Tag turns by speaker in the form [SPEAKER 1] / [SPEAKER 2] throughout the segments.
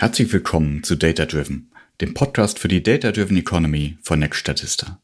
[SPEAKER 1] Herzlich willkommen zu Data Driven, dem Podcast für die Data Driven Economy von Next Statista.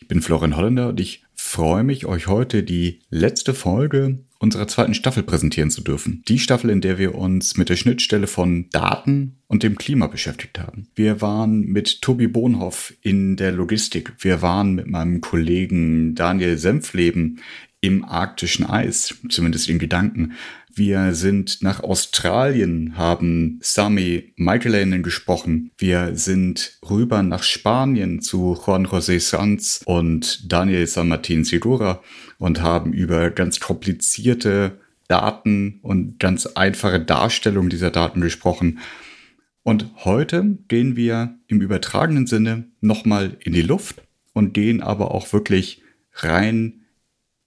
[SPEAKER 1] Ich bin Florian Holländer und ich freue mich, euch heute die letzte Folge unserer zweiten Staffel präsentieren zu dürfen. Die Staffel, in der wir uns mit der Schnittstelle von Daten und dem Klima beschäftigt haben. Wir waren mit Tobi Bohnhoff in der Logistik. Wir waren mit meinem Kollegen Daniel Senfleben im arktischen Eis, zumindest in Gedanken. Wir sind nach Australien, haben Sami Michaelainen gesprochen. Wir sind rüber nach Spanien zu Juan José Sanz und Daniel San Martin Segura und haben über ganz komplizierte Daten und ganz einfache Darstellung dieser Daten gesprochen. Und heute gehen wir im übertragenen Sinne nochmal in die Luft und gehen aber auch wirklich rein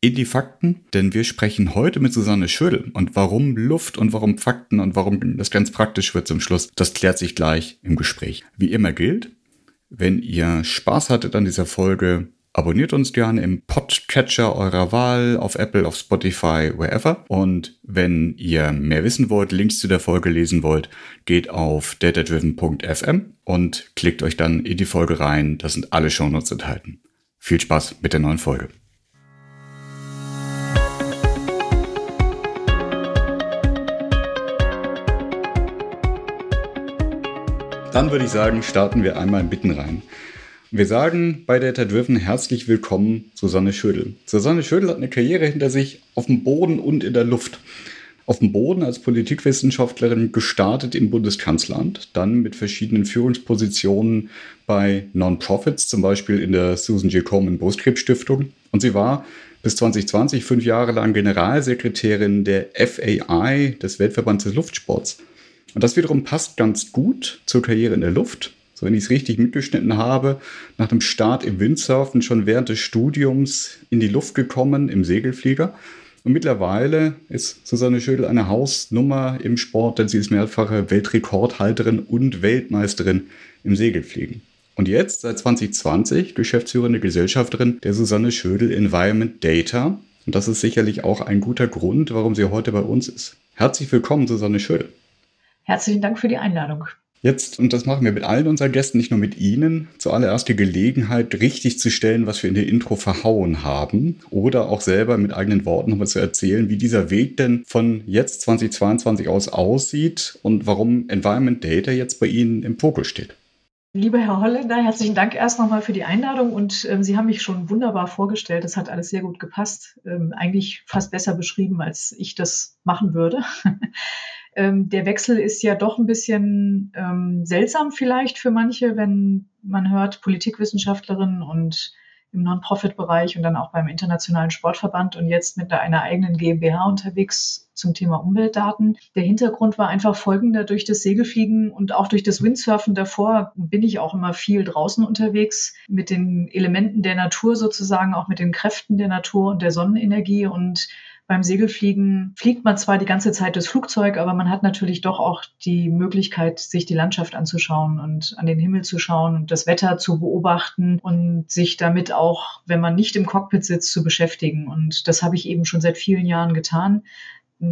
[SPEAKER 1] in die Fakten, denn wir sprechen heute mit Susanne Schödel. Und warum Luft und warum Fakten und warum das ganz praktisch wird zum Schluss, das klärt sich gleich im Gespräch. Wie immer gilt, wenn ihr Spaß hattet an dieser Folge, abonniert uns gerne im Podcatcher eurer Wahl, auf Apple, auf Spotify, wherever. Und wenn ihr mehr wissen wollt, Links zu der Folge lesen wollt, geht auf datadriven.fm und klickt euch dann in die Folge rein. Da sind alle Shownotes enthalten. Viel Spaß mit der neuen Folge. Dann würde ich sagen, starten wir einmal mitten rein. Wir sagen bei Data Driven herzlich willkommen Susanne Schödel. Susanne Schödel hat eine Karriere hinter sich auf dem Boden und in der Luft. Auf dem Boden als Politikwissenschaftlerin gestartet im Bundeskanzleramt, dann mit verschiedenen Führungspositionen bei Non-Profits, zum Beispiel in der Susan G. Komen Brustkrebsstiftung. Und sie war bis 2020 fünf Jahre lang Generalsekretärin der FAI, des Weltverbands des Luftsports. Und das wiederum passt ganz gut zur Karriere in der Luft. So, wenn ich es richtig mitgeschnitten habe, nach dem Start im Windsurfen schon während des Studiums in die Luft gekommen im Segelflieger. Und mittlerweile ist Susanne Schödel eine Hausnummer im Sport, denn sie ist mehrfache Weltrekordhalterin und Weltmeisterin im Segelfliegen. Und jetzt seit 2020 geschäftsführende Gesellschafterin der Susanne Schödel Environment Data. Und das ist sicherlich auch ein guter Grund, warum sie heute bei uns ist. Herzlich willkommen, Susanne Schödel.
[SPEAKER 2] Herzlichen Dank für die Einladung.
[SPEAKER 1] Jetzt, und das machen wir mit allen unseren Gästen, nicht nur mit Ihnen, zuallererst die Gelegenheit, richtig zu stellen, was wir in der Intro verhauen haben. Oder auch selber mit eigenen Worten nochmal zu erzählen, wie dieser Weg denn von jetzt 2022 aus aussieht und warum Environment Data jetzt bei Ihnen im Fokus steht.
[SPEAKER 2] Lieber Herr Holländer, herzlichen Dank erst nochmal für die Einladung und ähm, Sie haben mich schon wunderbar vorgestellt. Das hat alles sehr gut gepasst. Ähm, eigentlich fast besser beschrieben, als ich das machen würde. Ähm, der Wechsel ist ja doch ein bisschen ähm, seltsam vielleicht für manche, wenn man hört Politikwissenschaftlerin und im Non-Profit-Bereich und dann auch beim Internationalen Sportverband und jetzt mit einer eigenen GmbH unterwegs zum Thema Umweltdaten. Der Hintergrund war einfach folgender. Durch das Segelfliegen und auch durch das Windsurfen davor bin ich auch immer viel draußen unterwegs mit den Elementen der Natur sozusagen, auch mit den Kräften der Natur und der Sonnenenergie und beim Segelfliegen fliegt man zwar die ganze Zeit das Flugzeug, aber man hat natürlich doch auch die Möglichkeit, sich die Landschaft anzuschauen und an den Himmel zu schauen und das Wetter zu beobachten und sich damit auch, wenn man nicht im Cockpit sitzt, zu beschäftigen. Und das habe ich eben schon seit vielen Jahren getan.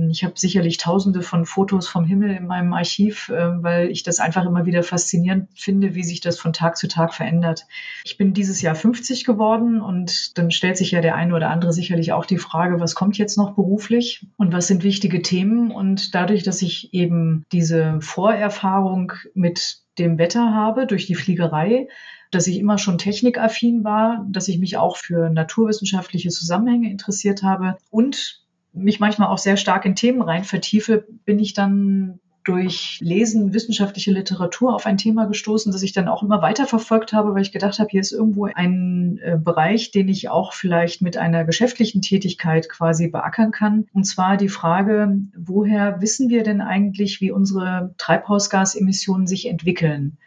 [SPEAKER 2] Ich habe sicherlich tausende von Fotos vom Himmel in meinem Archiv, äh, weil ich das einfach immer wieder faszinierend finde, wie sich das von Tag zu Tag verändert. Ich bin dieses Jahr 50 geworden und dann stellt sich ja der eine oder andere sicherlich auch die Frage, was kommt jetzt noch beruflich und was sind wichtige Themen? Und dadurch, dass ich eben diese Vorerfahrung mit dem Wetter habe durch die Fliegerei, dass ich immer schon technikaffin war, dass ich mich auch für naturwissenschaftliche Zusammenhänge interessiert habe und mich manchmal auch sehr stark in Themen rein vertiefe, bin ich dann durch Lesen wissenschaftliche Literatur auf ein Thema gestoßen, das ich dann auch immer weiter verfolgt habe, weil ich gedacht habe, hier ist irgendwo ein äh, Bereich, den ich auch vielleicht mit einer geschäftlichen Tätigkeit quasi beackern kann. Und zwar die Frage, woher wissen wir denn eigentlich, wie unsere Treibhausgasemissionen sich entwickeln?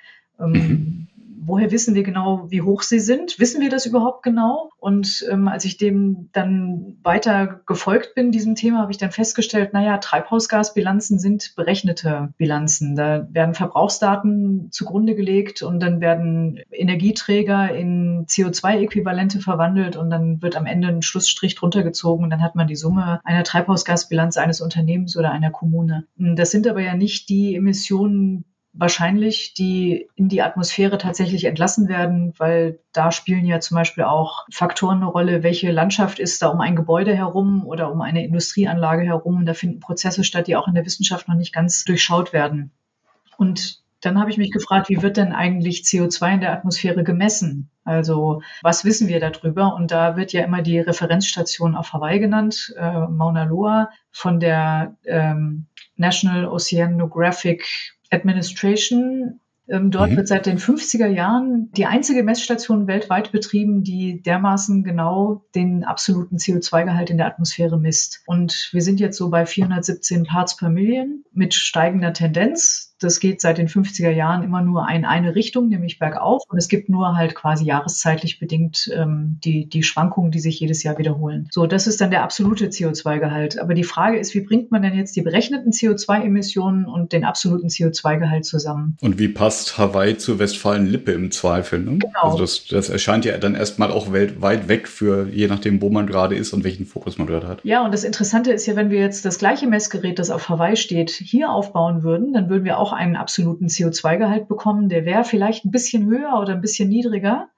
[SPEAKER 2] Ähm, woher wissen wir genau, wie hoch sie sind? Wissen wir das überhaupt genau? Und ähm, als ich dem dann weiter gefolgt bin, diesem Thema, habe ich dann festgestellt, naja, Treibhausgasbilanzen sind berechnete Bilanzen. Da werden Verbrauchsdaten zugrunde gelegt und dann werden Energieträger in CO2-Äquivalente verwandelt und dann wird am Ende ein Schlussstrich drunter gezogen und dann hat man die Summe einer Treibhausgasbilanz eines Unternehmens oder einer Kommune. Das sind aber ja nicht die Emissionen, wahrscheinlich, die in die Atmosphäre tatsächlich entlassen werden, weil da spielen ja zum Beispiel auch Faktoren eine Rolle, welche Landschaft ist da um ein Gebäude herum oder um eine Industrieanlage herum. Da finden Prozesse statt, die auch in der Wissenschaft noch nicht ganz durchschaut werden. Und dann habe ich mich gefragt, wie wird denn eigentlich CO2 in der Atmosphäre gemessen? Also was wissen wir darüber? Und da wird ja immer die Referenzstation auf Hawaii genannt, äh, Mauna Loa von der ähm, National Oceanographic Administration. Ähm, dort mhm. wird seit den 50er Jahren die einzige Messstation weltweit betrieben, die dermaßen genau den absoluten CO2-Gehalt in der Atmosphäre misst. Und wir sind jetzt so bei 417 Parts per Million mit steigender Tendenz. Das geht seit den 50er Jahren immer nur in eine Richtung, nämlich bergauf. Und es gibt nur halt quasi jahreszeitlich bedingt ähm, die, die Schwankungen, die sich jedes Jahr wiederholen. So, das ist dann der absolute CO2-Gehalt. Aber die Frage ist, wie bringt man denn jetzt die berechneten CO2-Emissionen und den absoluten CO2-Gehalt zusammen?
[SPEAKER 1] Und wie passt Hawaii zur Westfalen-Lippe im Zweifel? Ne? Genau. Also das, das erscheint ja dann erstmal auch weltweit weg für, je nachdem, wo man gerade ist und welchen Fokus man dort hat.
[SPEAKER 2] Ja, und das Interessante ist ja, wenn wir jetzt das gleiche Messgerät, das auf Hawaii steht, hier aufbauen würden, dann würden wir auch auch einen absoluten CO2-Gehalt bekommen. Der wäre vielleicht ein bisschen höher oder ein bisschen niedriger,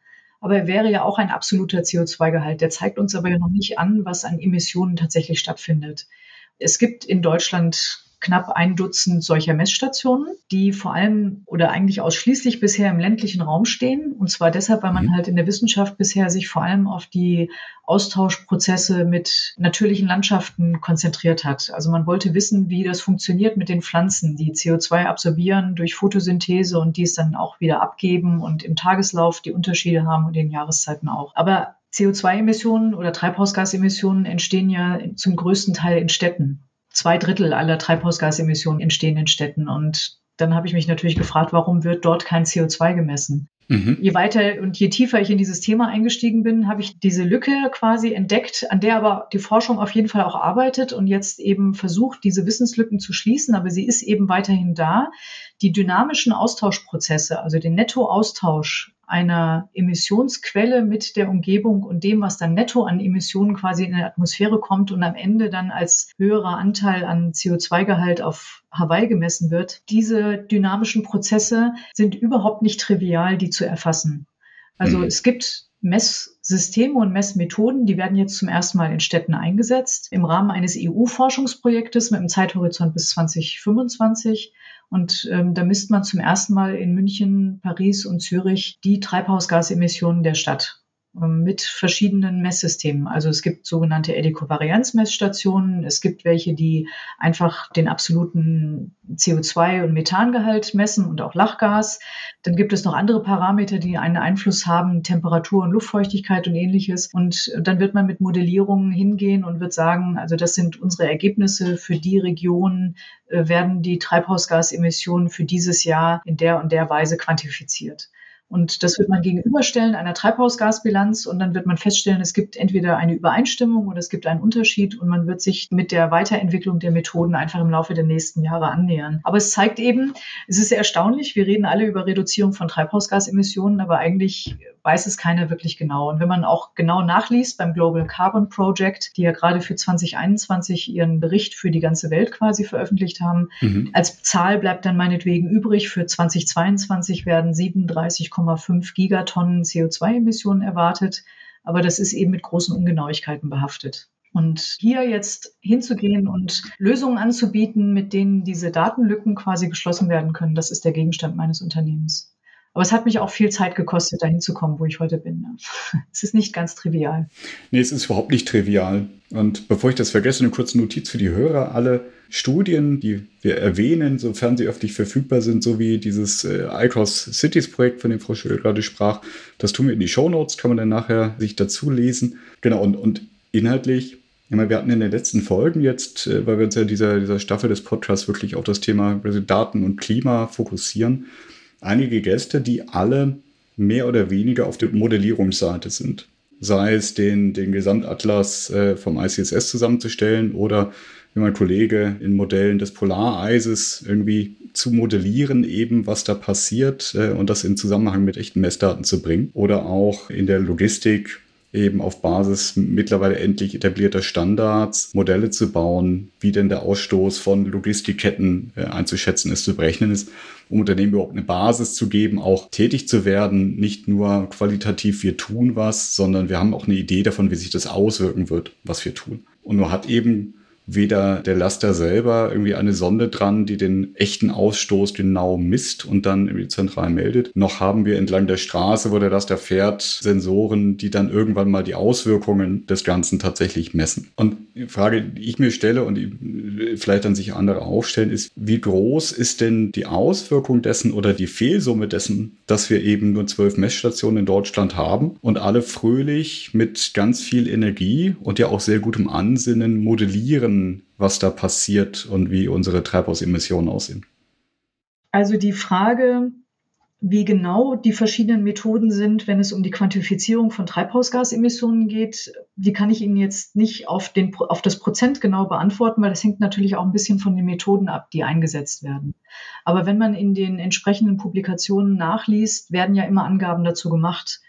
[SPEAKER 2] aber er wäre ja auch ein absoluter CO2-Gehalt. Der zeigt uns aber ja noch nicht an, was an Emissionen tatsächlich stattfindet. Es gibt in Deutschland knapp ein Dutzend solcher Messstationen, die vor allem oder eigentlich ausschließlich bisher im ländlichen Raum stehen. Und zwar deshalb, weil man mhm. halt in der Wissenschaft bisher sich vor allem auf die Austauschprozesse mit natürlichen Landschaften konzentriert hat. Also man wollte wissen, wie das funktioniert mit den Pflanzen, die CO2 absorbieren durch Photosynthese und dies dann auch wieder abgeben und im Tageslauf die Unterschiede haben und in Jahreszeiten auch. Aber CO2-Emissionen oder Treibhausgasemissionen entstehen ja zum größten Teil in Städten zwei Drittel aller Treibhausgasemissionen entstehen in Städten. Und dann habe ich mich natürlich gefragt, warum wird dort kein CO2 gemessen? Mhm. Je weiter und je tiefer ich in dieses Thema eingestiegen bin, habe ich diese Lücke quasi entdeckt, an der aber die Forschung auf jeden Fall auch arbeitet und jetzt eben versucht, diese Wissenslücken zu schließen. Aber sie ist eben weiterhin da. Die dynamischen Austauschprozesse, also den Nettoaustausch einer Emissionsquelle mit der Umgebung und dem, was dann netto an Emissionen quasi in die Atmosphäre kommt und am Ende dann als höherer Anteil an CO2-Gehalt auf Hawaii gemessen wird. Diese dynamischen Prozesse sind überhaupt nicht trivial, die zu erfassen. Also mhm. es gibt Messsysteme und Messmethoden, die werden jetzt zum ersten Mal in Städten eingesetzt im Rahmen eines EU-Forschungsprojektes mit einem Zeithorizont bis 2025. Und ähm, da misst man zum ersten Mal in München, Paris und Zürich die Treibhausgasemissionen der Stadt. Ähm, mit verschiedenen Messsystemen. Also es gibt sogenannte Edikovarianzmessstationen, es gibt welche, die einfach den absoluten CO2- und Methangehalt messen und auch Lachgas. Dann gibt es noch andere Parameter, die einen Einfluss haben, Temperatur und Luftfeuchtigkeit und ähnliches. Und dann wird man mit Modellierungen hingehen und wird sagen, also das sind unsere Ergebnisse für die Region, äh, werden die Treibhausgasemissionen für dieses Jahr in der und der Weise quantifiziert. Und das wird man gegenüberstellen einer Treibhausgasbilanz und dann wird man feststellen, es gibt entweder eine Übereinstimmung oder es gibt einen Unterschied und man wird sich mit der Weiterentwicklung der Methoden einfach im Laufe der nächsten Jahre annähern. Aber es zeigt eben, es ist sehr erstaunlich, wir reden alle über Reduzierung von Treibhausgasemissionen, aber eigentlich weiß es keiner wirklich genau. Und wenn man auch genau nachliest beim Global Carbon Project, die ja gerade für 2021 ihren Bericht für die ganze Welt quasi veröffentlicht haben, mhm. als Zahl bleibt dann meinetwegen übrig, für 2022 werden 37,5 Gigatonnen CO2-Emissionen erwartet. Aber das ist eben mit großen Ungenauigkeiten behaftet. Und hier jetzt hinzugehen und Lösungen anzubieten, mit denen diese Datenlücken quasi geschlossen werden können, das ist der Gegenstand meines Unternehmens. Aber es hat mich auch viel Zeit gekostet, dahin zu kommen, wo ich heute bin. Es ist nicht ganz trivial.
[SPEAKER 1] Nee, es ist überhaupt nicht trivial. Und bevor ich das vergesse, eine kurze Notiz für die Hörer. Alle Studien, die wir erwähnen, sofern sie öffentlich verfügbar sind, so wie dieses äh, iCross Cities Projekt, von dem Frau Schöll gerade sprach, das tun wir in die Show Notes, kann man dann nachher sich dazu lesen. Genau, und, und inhaltlich ja, wir hatten in den letzten Folgen jetzt, äh, weil wir uns ja dieser, dieser Staffel des Podcasts wirklich auf das Thema Daten und Klima fokussieren, einige Gäste, die alle mehr oder weniger auf der Modellierungsseite sind. Sei es den, den Gesamtatlas äh, vom ICSS zusammenzustellen oder wie mein Kollege in Modellen des Polareises irgendwie zu modellieren, eben was da passiert äh, und das in Zusammenhang mit echten Messdaten zu bringen. Oder auch in der Logistik eben auf Basis mittlerweile endlich etablierter Standards Modelle zu bauen, wie denn der Ausstoß von Logistikketten äh, einzuschätzen ist, zu berechnen ist, um Unternehmen überhaupt eine Basis zu geben, auch tätig zu werden, nicht nur qualitativ wir tun was, sondern wir haben auch eine Idee davon, wie sich das auswirken wird, was wir tun. Und nur hat eben weder der Laster selber irgendwie eine Sonde dran, die den echten Ausstoß genau misst und dann irgendwie zentral meldet, noch haben wir entlang der Straße, wo der Laster fährt, Sensoren, die dann irgendwann mal die Auswirkungen des Ganzen tatsächlich messen. Und die Frage, die ich mir stelle und vielleicht dann sich andere aufstellen, ist, wie groß ist denn die Auswirkung dessen oder die Fehlsumme dessen, dass wir eben nur zwölf Messstationen in Deutschland haben und alle fröhlich mit ganz viel Energie und ja auch sehr gutem Ansinnen modellieren, was da passiert und wie unsere Treibhausemissionen aussehen?
[SPEAKER 2] Also die Frage, wie genau die verschiedenen Methoden sind, wenn es um die Quantifizierung von Treibhausgasemissionen geht, die kann ich Ihnen jetzt nicht auf, den, auf das Prozent genau beantworten, weil das hängt natürlich auch ein bisschen von den Methoden ab, die eingesetzt werden. Aber wenn man in den entsprechenden Publikationen nachliest, werden ja immer Angaben dazu gemacht,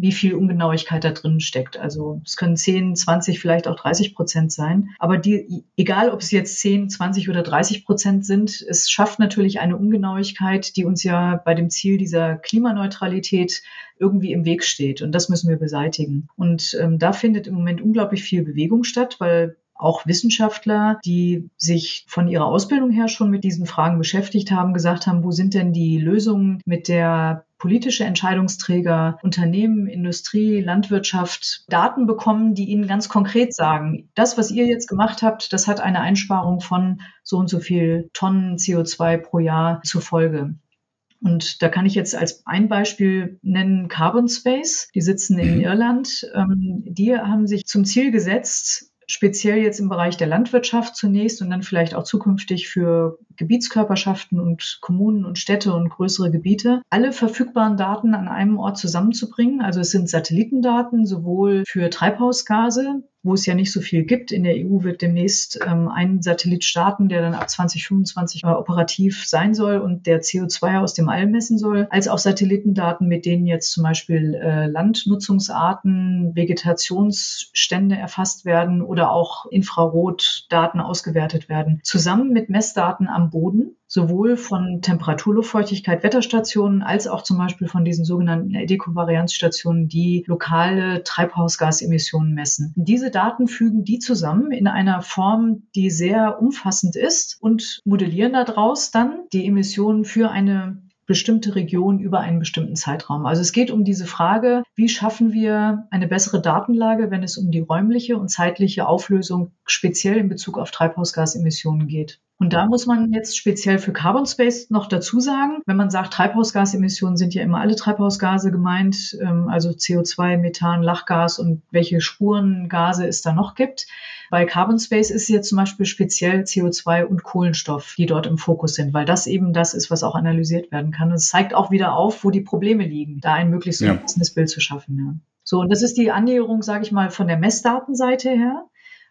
[SPEAKER 2] wie viel Ungenauigkeit da drin steckt. Also es können 10, 20, vielleicht auch 30 Prozent sein. Aber die, egal ob es jetzt 10, 20 oder 30 Prozent sind, es schafft natürlich eine Ungenauigkeit, die uns ja bei dem Ziel dieser Klimaneutralität irgendwie im Weg steht. Und das müssen wir beseitigen. Und ähm, da findet im Moment unglaublich viel Bewegung statt, weil auch Wissenschaftler, die sich von ihrer Ausbildung her schon mit diesen Fragen beschäftigt haben, gesagt haben, wo sind denn die Lösungen, mit der politische Entscheidungsträger, Unternehmen, Industrie, Landwirtschaft Daten bekommen, die ihnen ganz konkret sagen, das, was ihr jetzt gemacht habt, das hat eine Einsparung von so und so viel Tonnen CO2 pro Jahr zur Folge. Und da kann ich jetzt als ein Beispiel nennen Carbon Space. Die sitzen in mhm. Irland. Ähm, die haben sich zum Ziel gesetzt, speziell jetzt im Bereich der Landwirtschaft zunächst und dann vielleicht auch zukünftig für Gebietskörperschaften und Kommunen und Städte und größere Gebiete, alle verfügbaren Daten an einem Ort zusammenzubringen. Also es sind Satellitendaten sowohl für Treibhausgase, wo es ja nicht so viel gibt. In der EU wird demnächst ähm, ein Satellit starten, der dann ab 2025 äh, operativ sein soll und der CO2 aus dem All messen soll, als auch Satellitendaten, mit denen jetzt zum Beispiel äh, Landnutzungsarten, Vegetationsstände erfasst werden oder auch Infrarotdaten ausgewertet werden, zusammen mit Messdaten am Boden sowohl von Temperatur, Luftfeuchtigkeit, Wetterstationen als auch zum Beispiel von diesen sogenannten Dekovarianzstationen, die lokale Treibhausgasemissionen messen. Diese Daten fügen die zusammen in einer Form, die sehr umfassend ist und modellieren daraus dann die Emissionen für eine bestimmte Region über einen bestimmten Zeitraum. Also es geht um diese Frage, wie schaffen wir eine bessere Datenlage, wenn es um die räumliche und zeitliche Auflösung speziell in Bezug auf Treibhausgasemissionen geht. Und da muss man jetzt speziell für Carbon Space noch dazu sagen, wenn man sagt, Treibhausgasemissionen sind ja immer alle Treibhausgase gemeint, ähm, also CO2, Methan, Lachgas und welche Spurengase es da noch gibt. Bei Carbon Space ist jetzt zum Beispiel speziell CO2 und Kohlenstoff, die dort im Fokus sind, weil das eben das ist, was auch analysiert werden kann. Und es zeigt auch wieder auf, wo die Probleme liegen, da ein möglichst umfassendes ja. Bild zu schaffen. Ja. So, und das ist die Annäherung, sage ich mal, von der Messdatenseite her.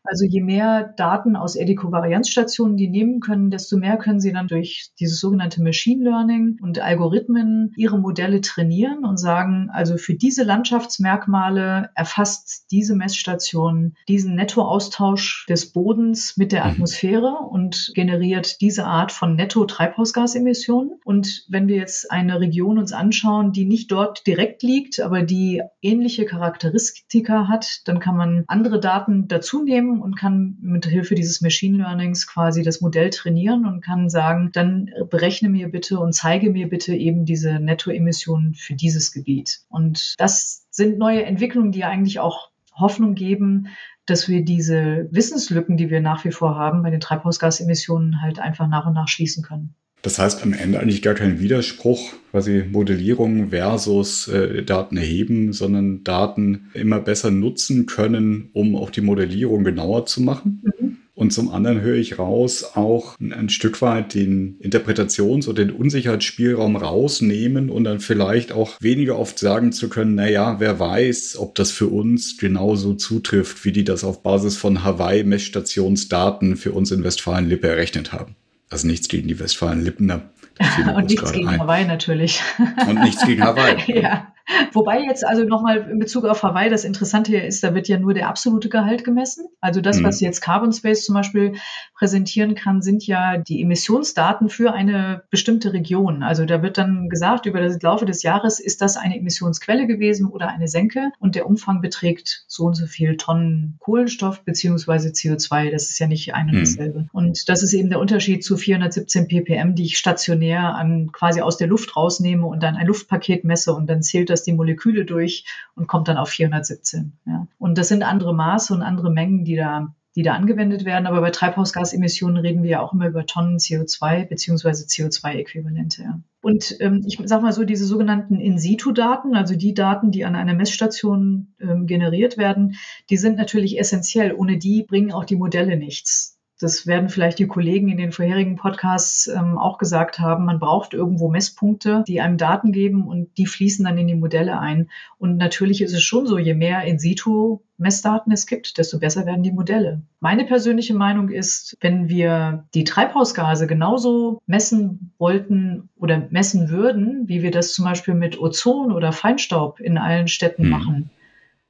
[SPEAKER 2] Also je mehr Daten aus Edico-Varianzstationen die nehmen können, desto mehr können sie dann durch dieses sogenannte Machine Learning und Algorithmen ihre Modelle trainieren und sagen, also für diese Landschaftsmerkmale erfasst diese Messstation diesen Nettoaustausch des Bodens mit der mhm. Atmosphäre und generiert diese Art von Netto-Treibhausgasemissionen. Und wenn wir jetzt eine Region uns anschauen, die nicht dort direkt liegt, aber die ähnliche Charakteristika hat, dann kann man andere Daten dazu nehmen und kann mit Hilfe dieses Machine Learnings quasi das Modell trainieren und kann sagen, dann berechne mir bitte und zeige mir bitte eben diese Nettoemissionen für dieses Gebiet. Und das sind neue Entwicklungen, die eigentlich auch Hoffnung geben, dass wir diese Wissenslücken, die wir nach wie vor haben bei den Treibhausgasemissionen, halt einfach nach und nach schließen können.
[SPEAKER 1] Das heißt am Ende eigentlich gar kein Widerspruch, quasi Modellierung versus äh, Daten erheben, sondern Daten immer besser nutzen können, um auch die Modellierung genauer zu machen. Mhm. Und zum anderen höre ich raus, auch ein Stück weit den Interpretations- oder den Unsicherheitsspielraum rausnehmen und dann vielleicht auch weniger oft sagen zu können, naja, wer weiß, ob das für uns genauso zutrifft, wie die das auf Basis von Hawaii-Messstationsdaten für uns in Westfalen-Lippe errechnet haben. Also nichts gegen die Westfalen-Lippener.
[SPEAKER 2] Und nichts gegen ein. Hawaii natürlich.
[SPEAKER 1] Und nichts gegen Hawaii.
[SPEAKER 2] ja. Wobei jetzt also nochmal in Bezug auf Hawaii das Interessante ist, da wird ja nur der absolute Gehalt gemessen. Also das, mhm. was jetzt Carbon Space zum Beispiel präsentieren kann, sind ja die Emissionsdaten für eine bestimmte Region. Also da wird dann gesagt, über das Laufe des Jahres ist das eine Emissionsquelle gewesen oder eine Senke und der Umfang beträgt so und so viel Tonnen Kohlenstoff beziehungsweise CO2. Das ist ja nicht ein und mhm. dasselbe. Und das ist eben der Unterschied zu 417 ppm, die ich stationär an quasi aus der Luft rausnehme und dann ein Luftpaket messe und dann zählt das das die Moleküle durch und kommt dann auf 417. Ja. Und das sind andere Maße und andere Mengen, die da die da angewendet werden. Aber bei Treibhausgasemissionen reden wir ja auch immer über Tonnen CO2 beziehungsweise CO2-Äquivalente. Ja. Und ähm, ich sage mal so, diese sogenannten In-situ-Daten, also die Daten, die an einer Messstation ähm, generiert werden, die sind natürlich essentiell. Ohne die bringen auch die Modelle nichts. Das werden vielleicht die Kollegen in den vorherigen Podcasts ähm, auch gesagt haben. Man braucht irgendwo Messpunkte, die einem Daten geben und die fließen dann in die Modelle ein. Und natürlich ist es schon so, je mehr in situ Messdaten es gibt, desto besser werden die Modelle. Meine persönliche Meinung ist, wenn wir die Treibhausgase genauso messen wollten oder messen würden, wie wir das zum Beispiel mit Ozon oder Feinstaub in allen Städten hm. machen,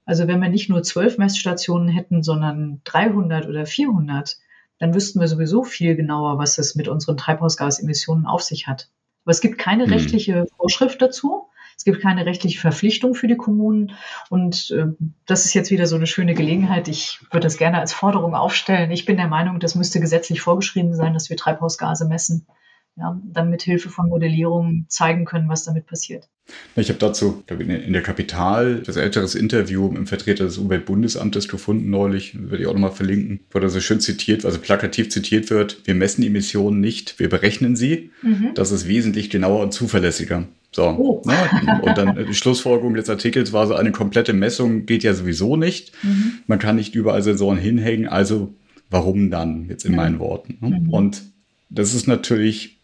[SPEAKER 2] also wenn wir nicht nur zwölf Messstationen hätten, sondern 300 oder 400, dann wüssten wir sowieso viel genauer, was es mit unseren Treibhausgasemissionen auf sich hat. Aber es gibt keine hm. rechtliche Vorschrift dazu. Es gibt keine rechtliche Verpflichtung für die Kommunen. Und äh, das ist jetzt wieder so eine schöne Gelegenheit. Ich würde das gerne als Forderung aufstellen. Ich bin der Meinung, das müsste gesetzlich vorgeschrieben sein, dass wir Treibhausgase messen ja, dann mit Hilfe von Modellierung zeigen können, was damit passiert.
[SPEAKER 1] Ich habe dazu in der Kapital das älteres Interview im Vertreter des Umweltbundesamtes gefunden neulich, würde ich auch nochmal verlinken, wo da so schön zitiert, also plakativ zitiert wird, wir messen Emissionen nicht, wir berechnen sie. Mhm. Das ist wesentlich genauer und zuverlässiger. So, oh. ne? und dann die Schlussfolgerung des Artikels war so, eine komplette Messung geht ja sowieso nicht. Mhm. Man kann nicht überall Sensoren hinhängen, also warum dann, jetzt in mhm. meinen Worten. Ne? Mhm. Und das ist natürlich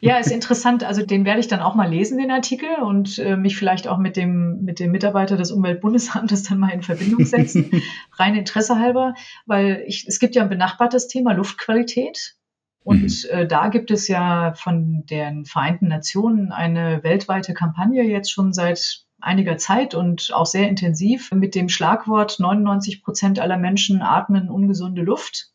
[SPEAKER 2] ja, ist interessant. Also den werde ich dann auch mal lesen, den Artikel, und äh, mich vielleicht auch mit dem, mit dem Mitarbeiter des Umweltbundesamtes dann mal in Verbindung setzen. Rein Interesse halber, weil ich, es gibt ja ein benachbartes Thema Luftqualität. Und mhm. äh, da gibt es ja von den Vereinten Nationen eine weltweite Kampagne jetzt schon seit einiger Zeit und auch sehr intensiv mit dem Schlagwort 99 Prozent aller Menschen atmen ungesunde Luft.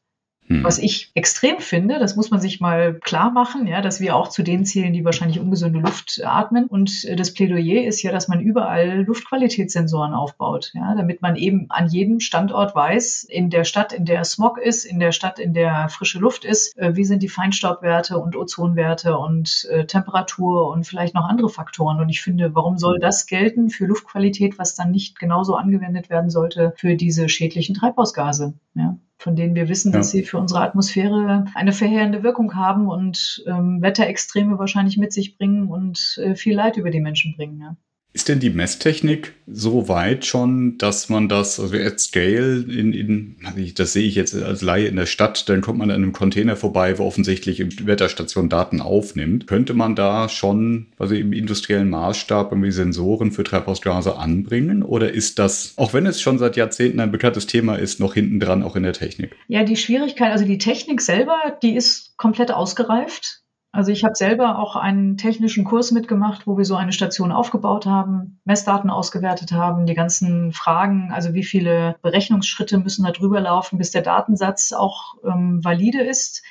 [SPEAKER 2] Hm. Was ich extrem finde, das muss man sich mal klar machen, ja, dass wir auch zu denen zählen, die wahrscheinlich ungesunde Luft atmen. Und das Plädoyer ist ja, dass man überall Luftqualitätssensoren aufbaut, ja, damit man eben an jedem Standort weiß, in der Stadt, in der Smog ist, in der Stadt, in der frische Luft ist, äh, wie sind die Feinstaubwerte und Ozonwerte und äh, Temperatur und vielleicht noch andere Faktoren. Und ich finde, warum soll das gelten für Luftqualität, was dann nicht genauso angewendet werden sollte für diese schädlichen Treibhausgase? Ja von denen wir wissen, dass sie für unsere Atmosphäre eine verheerende Wirkung haben und ähm, Wetterextreme wahrscheinlich mit sich bringen und äh, viel Leid über die Menschen bringen. Ja.
[SPEAKER 1] Ist denn die Messtechnik so weit schon, dass man das, also at scale, in, in das sehe ich jetzt als Laie in der Stadt, dann kommt man an einem Container vorbei, wo offensichtlich die Wetterstation Daten aufnimmt. Könnte man da schon, also im industriellen Maßstab irgendwie Sensoren für Treibhausgase anbringen? Oder ist das, auch wenn es schon seit Jahrzehnten ein bekanntes Thema ist, noch hinten dran auch in der Technik?
[SPEAKER 2] Ja, die Schwierigkeit, also die Technik selber, die ist komplett ausgereift. Also ich habe selber auch einen technischen Kurs mitgemacht, wo wir so eine Station aufgebaut haben, Messdaten ausgewertet haben, die ganzen Fragen, also wie viele Berechnungsschritte müssen da drüber laufen, bis der Datensatz auch ähm, valide ist.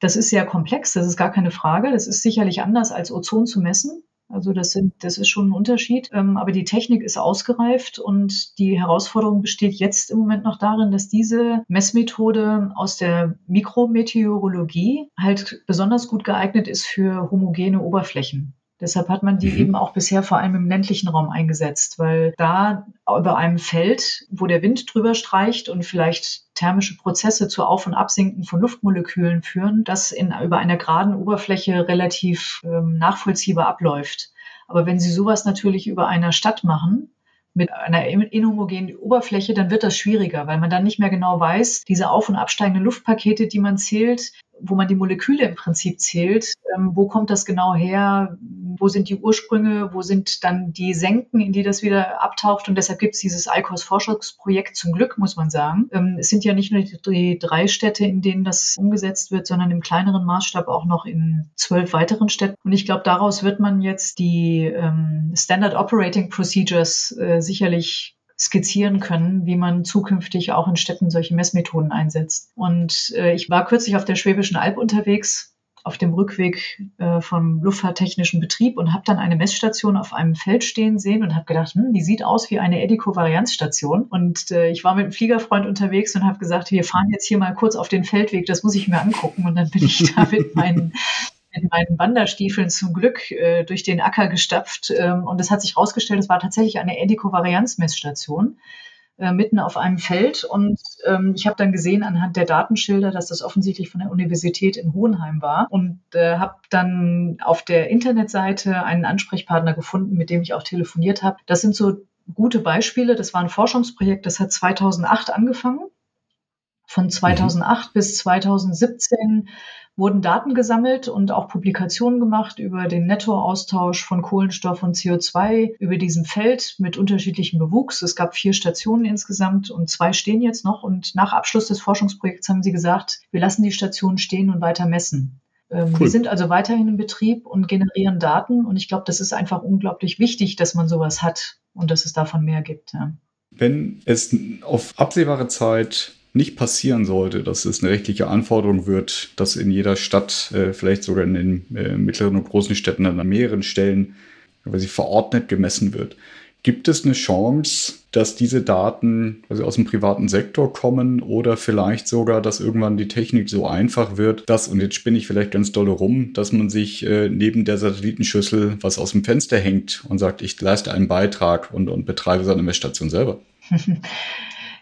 [SPEAKER 2] Das ist sehr komplex, das ist gar keine Frage. Das ist sicherlich anders als Ozon zu messen. Also das sind, das ist schon ein Unterschied. Ähm, aber die Technik ist ausgereift und die Herausforderung besteht jetzt im Moment noch darin, dass diese Messmethode aus der Mikrometeorologie halt besonders gut geeignet ist für homogene Oberflächen. Deshalb hat man die mhm. eben auch bisher vor allem im ländlichen Raum eingesetzt, weil da über einem Feld, wo der Wind drüber streicht und vielleicht thermische Prozesse zu Auf- und Absinken von Luftmolekülen führen, das in, über einer geraden Oberfläche relativ ähm, nachvollziehbar abläuft. Aber wenn Sie sowas natürlich über einer Stadt machen, mit einer inhomogenen Oberfläche, dann wird das schwieriger, weil man dann nicht mehr genau weiß, diese auf- und absteigenden Luftpakete, die man zählt, wo man die Moleküle im Prinzip zählt, ähm, wo kommt das genau her, wo sind die Ursprünge, wo sind dann die Senken, in die das wieder abtaucht. Und deshalb gibt es dieses ICOS-Forschungsprojekt zum Glück, muss man sagen. Ähm, es sind ja nicht nur die, drei Städte, in denen das umgesetzt wird, sondern im kleineren Maßstab auch noch in zwölf weiteren Städten. Und ich glaube, daraus wird man jetzt die ähm, Standard Operating Procedures äh, sicherlich skizzieren können, wie man zukünftig auch in Städten solche Messmethoden einsetzt. Und äh, ich war kürzlich auf der Schwäbischen Alb unterwegs auf dem Rückweg äh, vom luftfahrttechnischen Betrieb und habe dann eine Messstation auf einem Feld stehen sehen und habe gedacht, hm, die sieht aus wie eine Edico-Varianzstation. Und äh, ich war mit einem Fliegerfreund unterwegs und habe gesagt, wir fahren jetzt hier mal kurz auf den Feldweg, das muss ich mir angucken. Und dann bin ich da mit meinen mit meinen Wanderstiefeln zum Glück äh, durch den Acker gestapft. Ähm, und es hat sich herausgestellt, es war tatsächlich eine Edico-Varianz-Messstation äh, mitten auf einem Feld. Und ähm, ich habe dann gesehen anhand der Datenschilder, dass das offensichtlich von der Universität in Hohenheim war. Und äh, habe dann auf der Internetseite einen Ansprechpartner gefunden, mit dem ich auch telefoniert habe. Das sind so gute Beispiele. Das war ein Forschungsprojekt, das hat 2008 angefangen. Von 2008 mhm. bis 2017 wurden Daten gesammelt und auch Publikationen gemacht über den Nettoaustausch von Kohlenstoff und CO2 über diesem Feld mit unterschiedlichem Bewuchs. Es gab vier Stationen insgesamt und zwei stehen jetzt noch. Und nach Abschluss des Forschungsprojekts haben sie gesagt, wir lassen die Stationen stehen und weiter messen. Ähm, cool. Wir sind also weiterhin im Betrieb und generieren Daten. Und ich glaube, das ist einfach unglaublich wichtig, dass man sowas hat und dass es davon mehr gibt. Ja.
[SPEAKER 1] Wenn es auf absehbare Zeit nicht passieren sollte, dass es eine rechtliche Anforderung wird, dass in jeder Stadt, äh, vielleicht sogar in den äh, mittleren und großen Städten an mehreren Stellen, weil sie verordnet gemessen wird. Gibt es eine Chance, dass diese Daten also aus dem privaten Sektor kommen oder vielleicht sogar, dass irgendwann die Technik so einfach wird, dass, und jetzt spinne ich vielleicht ganz doll rum, dass man sich äh, neben der Satellitenschüssel was aus dem Fenster hängt und sagt, ich leiste einen Beitrag und, und betreibe seine Messstation selber?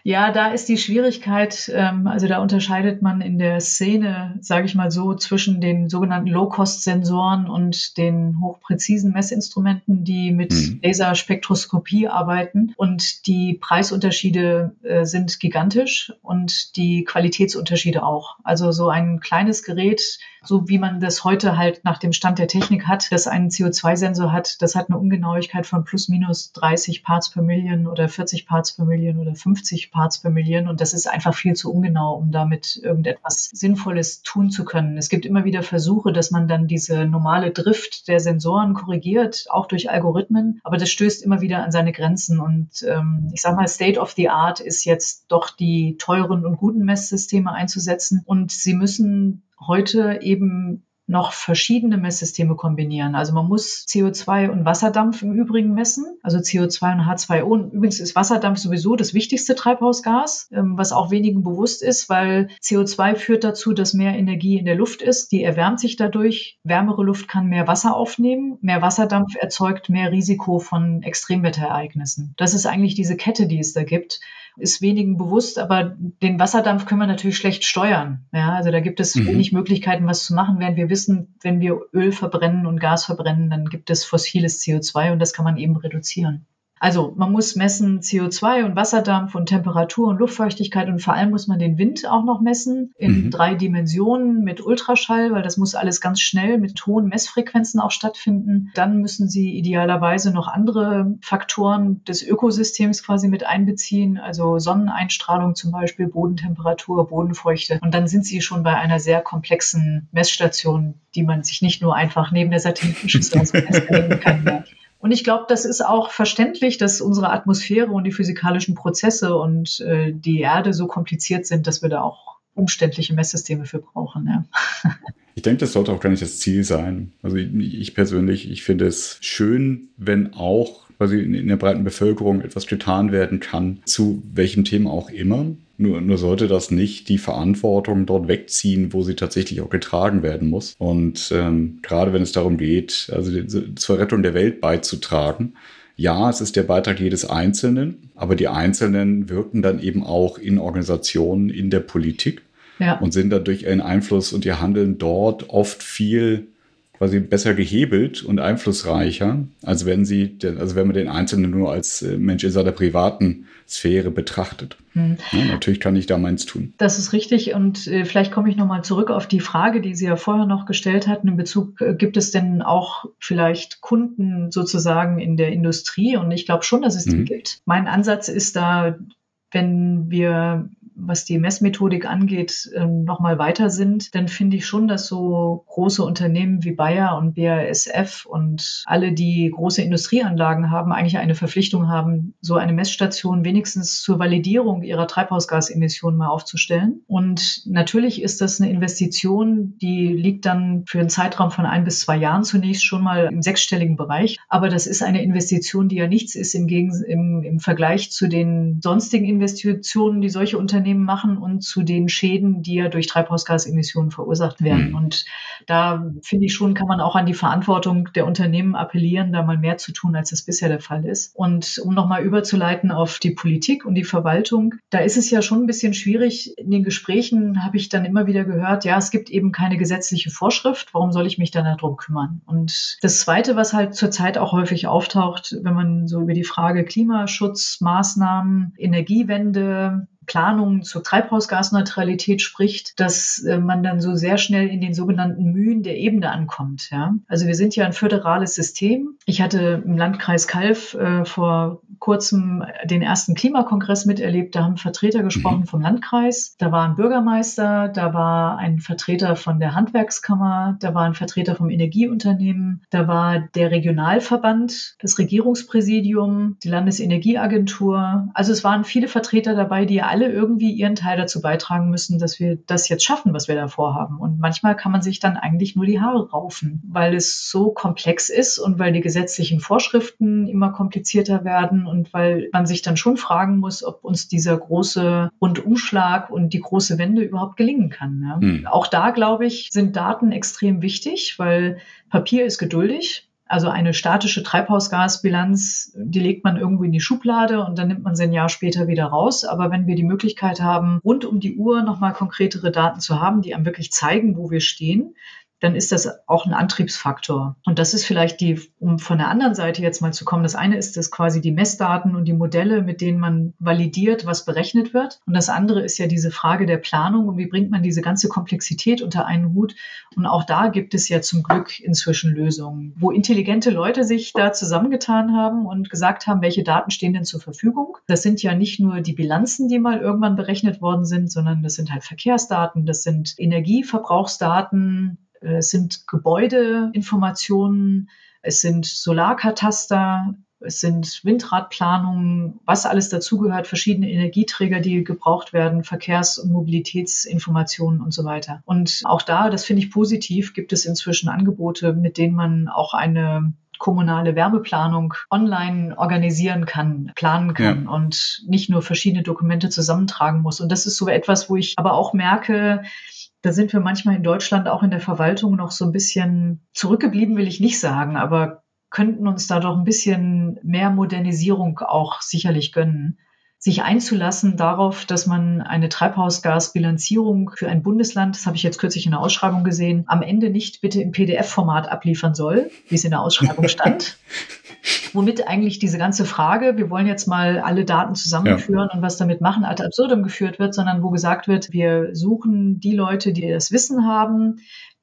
[SPEAKER 2] Ja, da ist die Schwierigkeit, ähm, also da unterscheidet man in der Szene, sage ich mal so, zwischen den sogenannten Low-Cost-Sensoren und den hochpräzisen Messinstrumenten, die mit mhm. Laserspektroskopie arbeiten. Und die Preisunterschiede äh, sind gigantisch und die Qualitätsunterschiede auch. Also so ein kleines Gerät, so wie man das heute halt nach dem Stand der Technik hat, das einen CO2-Sensor hat, das hat eine Ungenauigkeit von plus minus 30 Parts per Million oder 40 Parts per Million oder 50 Parts per Million. Und das ist einfach viel zu ungenau, um damit irgendetwas Sinnvolles tun zu können. Es gibt immer wieder Versuche, dass man dann diese normale Drift der Sensoren korrigiert, auch durch Algorithmen. Aber das stößt immer wieder an seine Grenzen. Und ähm, ich sage mal, State of the Art ist jetzt doch die teuren und guten Messsysteme einzusetzen. Und sie müssen heute eben noch verschiedene Messsysteme kombinieren. Also man muss CO2 und Wasserdampf im Übrigen messen, also CO2 und H2O. Und übrigens ist Wasserdampf sowieso das wichtigste Treibhausgas, ähm, was auch wenigen bewusst ist, weil CO2 führt dazu, dass mehr Energie in der Luft ist. Die erwärmt sich dadurch. Wärmere Luft kann mehr Wasser aufnehmen. Mehr Wasserdampf erzeugt mehr Risiko von Extremwetterereignissen. Das ist eigentlich diese Kette, die es da gibt ist wenigen bewusst, aber den Wasserdampf können wir natürlich schlecht steuern. Ja, also da gibt es mhm. wenig Möglichkeiten, was zu machen, während wir wissen, wenn wir Öl verbrennen und Gas verbrennen, dann gibt es fossiles CO2 und das kann man eben reduzieren. Also man muss messen CO2 und Wasserdampf und Temperatur und Luftfeuchtigkeit und vor allem muss man den Wind auch noch messen in mhm. drei Dimensionen mit Ultraschall, weil das muss alles ganz schnell mit hohen Messfrequenzen auch stattfinden. Dann müssen Sie idealerweise noch andere Faktoren des Ökosystems quasi mit einbeziehen, also Sonneneinstrahlung zum Beispiel, Bodentemperatur, Bodenfeuchte. Und dann sind Sie schon bei einer sehr komplexen Messstation, die man sich nicht nur einfach neben der Satellitenschüssel nehmen kann. Und ich glaube, das ist auch verständlich, dass unsere Atmosphäre und die physikalischen Prozesse und äh, die Erde so kompliziert sind, dass wir da auch umständliche Messsysteme für brauchen. Ja.
[SPEAKER 1] Ich denke, das sollte auch gar nicht das Ziel sein. Also ich, ich persönlich, ich finde es schön, wenn auch quasi in, in der breiten Bevölkerung etwas getan werden kann, zu welchem Thema auch immer. Nur, nur sollte das nicht die Verantwortung dort wegziehen, wo sie tatsächlich auch getragen werden muss. Und ähm, gerade wenn es darum geht, also zur Rettung der Welt beizutragen, ja, es ist der Beitrag jedes Einzelnen, aber die Einzelnen wirken dann eben auch in Organisationen, in der Politik ja. und sind dann durch ihren Einfluss und ihr Handeln dort oft viel quasi besser gehebelt und einflussreicher, als wenn sie, also wenn man den Einzelnen nur als äh, Mensch in seiner privaten Sphäre betrachtet. Hm. Ja, natürlich kann ich da meins tun.
[SPEAKER 2] Das ist richtig und äh, vielleicht komme ich nochmal zurück auf die Frage, die Sie ja vorher noch gestellt hatten in Bezug, äh, gibt es denn auch vielleicht Kunden sozusagen in der Industrie? Und ich glaube schon, dass es die mhm. gibt. Mein Ansatz ist da, wenn wir was die Messmethodik angeht, ähm, nochmal weiter sind, dann finde ich schon, dass so große Unternehmen wie Bayer und BASF und alle, die große Industrieanlagen haben, eigentlich eine Verpflichtung haben, so eine Messstation wenigstens zur Validierung ihrer Treibhausgasemissionen mal aufzustellen. Und natürlich ist das eine Investition, die liegt dann für einen Zeitraum von ein bis zwei Jahren zunächst schon mal im sechsstelligen Bereich. Aber das ist eine Investition, die ja nichts ist im, Gegen im, im Vergleich zu den sonstigen Investitionen, die solche Unternehmen Unternehmen machen und zu den Schäden, die ja durch Treibhausgasemissionen verursacht werden. Mhm. Und da finde ich schon, kann man auch an die Verantwortung der Unternehmen appellieren, da mal mehr zu tun, als das bisher der Fall ist. Und um nochmal überzuleiten auf die Politik und die Verwaltung, da ist es ja schon ein bisschen schwierig. In den Gesprächen habe ich dann immer wieder gehört, ja, es gibt eben keine gesetzliche Vorschrift. Warum soll ich mich dann darum kümmern? Und das Zweite, was halt zurzeit auch häufig auftaucht, wenn man so über die Frage Klimaschutzmaßnahmen, Energiewende, Planungen zur Treibhausgasneutralität spricht, dass äh, man dann so sehr schnell in den sogenannten Mühen der Ebene ankommt. Ja? Also wir sind ja ein föderales System. Ich hatte im Landkreis Kalf äh, vor kurzem den ersten Klimakongress miterlebt. Da haben Vertreter gesprochen mhm. vom Landkreis. Da war ein Bürgermeister, da war ein Vertreter von der Handwerkskammer, da war ein Vertreter vom Energieunternehmen, da war der Regionalverband, das Regierungspräsidium, die Landesenergieagentur. Also es waren viele Vertreter dabei, die alle irgendwie ihren Teil dazu beitragen müssen, dass wir das jetzt schaffen, was wir da vorhaben. Und manchmal kann man sich dann eigentlich nur die Haare raufen, weil es so komplex ist und weil die gesetzlichen Vorschriften immer komplizierter werden und weil man sich dann schon fragen muss, ob uns dieser große Rundumschlag und die große Wende überhaupt gelingen kann. Ja. Hm. Auch da, glaube ich, sind Daten extrem wichtig, weil Papier ist geduldig. Also eine statische Treibhausgasbilanz, die legt man irgendwo in die Schublade und dann nimmt man sie ein Jahr später wieder raus. Aber wenn wir die Möglichkeit haben, rund um die Uhr nochmal konkretere Daten zu haben, die einem wirklich zeigen, wo wir stehen, dann ist das auch ein Antriebsfaktor. Und das ist vielleicht die, um von der anderen Seite jetzt mal zu kommen. Das eine ist das quasi die Messdaten und die Modelle, mit denen man validiert, was berechnet wird. Und das andere ist ja diese Frage der Planung und wie bringt man diese ganze Komplexität unter einen Hut. Und auch da gibt es ja zum Glück inzwischen Lösungen, wo intelligente Leute sich da zusammengetan haben und gesagt haben, welche Daten stehen denn zur Verfügung. Das sind ja nicht nur die Bilanzen, die mal irgendwann berechnet worden sind, sondern das sind halt Verkehrsdaten, das sind Energieverbrauchsdaten, es sind Gebäudeinformationen, es sind Solarkataster, es sind Windradplanungen, was alles dazugehört, verschiedene Energieträger, die gebraucht werden, Verkehrs- und Mobilitätsinformationen und so weiter. Und auch da, das finde ich positiv, gibt es inzwischen Angebote, mit denen man auch eine kommunale Wärmeplanung online organisieren kann, planen kann ja. und nicht nur verschiedene Dokumente zusammentragen muss. Und das ist so etwas, wo ich aber auch merke, da sind wir manchmal in Deutschland auch in der Verwaltung noch so ein bisschen zurückgeblieben, will ich nicht sagen, aber könnten uns da doch ein bisschen mehr Modernisierung auch sicherlich gönnen sich einzulassen darauf, dass man eine Treibhausgasbilanzierung für ein Bundesland, das habe ich jetzt kürzlich in der Ausschreibung gesehen, am Ende nicht bitte im PDF-Format abliefern soll, wie es in der Ausschreibung stand. Womit eigentlich diese ganze Frage, wir wollen jetzt mal alle Daten zusammenführen ja. und was damit machen, ad absurdum geführt wird, sondern wo gesagt wird, wir suchen die Leute, die das Wissen haben,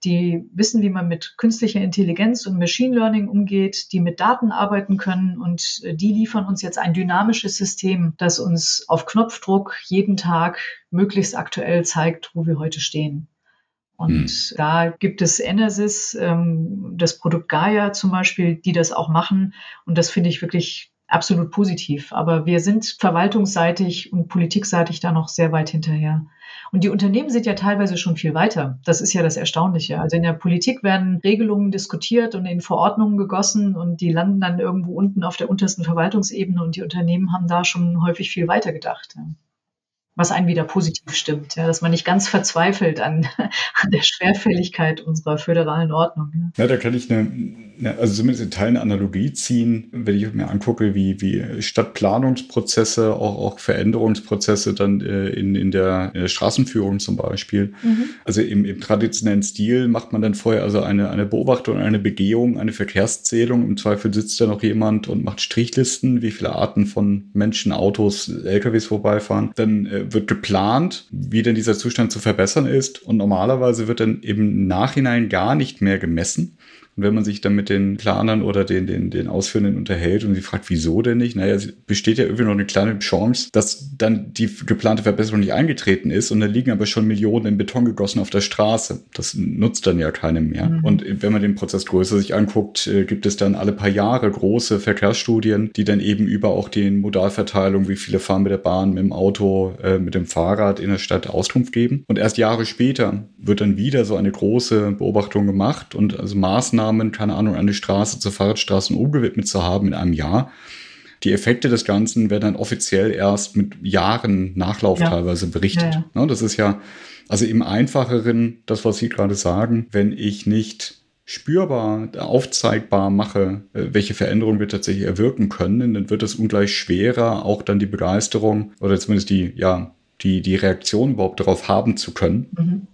[SPEAKER 2] die wissen, wie man mit künstlicher Intelligenz und Machine Learning umgeht, die mit Daten arbeiten können und die liefern uns jetzt ein dynamisches System, das uns auf Knopfdruck jeden Tag möglichst aktuell zeigt, wo wir heute stehen. Und hm. da gibt es Enersys, ähm, das Produkt Gaia zum Beispiel, die das auch machen. Und das finde ich wirklich absolut positiv. Aber wir sind verwaltungsseitig und politikseitig da noch sehr weit hinterher. Und die Unternehmen sind ja teilweise schon viel weiter. Das ist ja das Erstaunliche. Also in der Politik werden Regelungen diskutiert und in Verordnungen gegossen und die landen dann irgendwo unten auf der untersten Verwaltungsebene und die Unternehmen haben da schon häufig viel weiter gedacht. Was einen wieder positiv stimmt, ja, dass man nicht ganz verzweifelt an, an der Schwerfälligkeit unserer föderalen Ordnung.
[SPEAKER 1] Ja. ja, da kann ich eine, also zumindest in Teilen eine Analogie ziehen, wenn ich mir angucke, wie, wie Stadtplanungsprozesse, auch, auch Veränderungsprozesse dann äh, in, in, der, in der Straßenführung zum Beispiel. Mhm. Also im, im traditionellen Stil macht man dann vorher also eine, eine Beobachtung, eine Begehung, eine Verkehrszählung. Im Zweifel sitzt da noch jemand und macht Strichlisten, wie viele Arten von Menschen, Autos, LKWs vorbeifahren. Dann äh, wird geplant, wie denn dieser Zustand zu verbessern ist. Und normalerweise wird dann im Nachhinein gar nicht mehr gemessen und wenn man sich dann mit den Planern oder den, den, den Ausführenden unterhält und sie fragt, wieso denn nicht? Naja, es besteht ja irgendwie noch eine kleine Chance, dass dann die geplante Verbesserung nicht eingetreten ist und da liegen aber schon Millionen in Beton gegossen auf der Straße. Das nutzt dann ja keinem mehr. Mhm. Und wenn man den Prozess größer sich anguckt, äh, gibt es dann alle paar Jahre große Verkehrsstudien, die dann eben über auch den Modalverteilung, wie viele fahren mit der Bahn, mit dem Auto, äh, mit dem Fahrrad in der Stadt Auskunft geben. Und erst Jahre später wird dann wieder so eine große Beobachtung gemacht und also Maßnahmen Maßnahmen, keine Ahnung, eine Straße zur Fahrradstraße umgewidmet zu haben in einem Jahr. Die Effekte des Ganzen werden dann offiziell erst mit Jahren Nachlauf ja. teilweise berichtet. Ja, ja. Ne, das ist ja, also im Einfacheren, das, was Sie gerade sagen, wenn ich nicht spürbar, aufzeigbar mache, äh, welche Veränderungen wir tatsächlich erwirken können, dann wird es ungleich schwerer, auch dann die Begeisterung oder zumindest die, ja, die, die Reaktion überhaupt darauf haben zu können, mhm.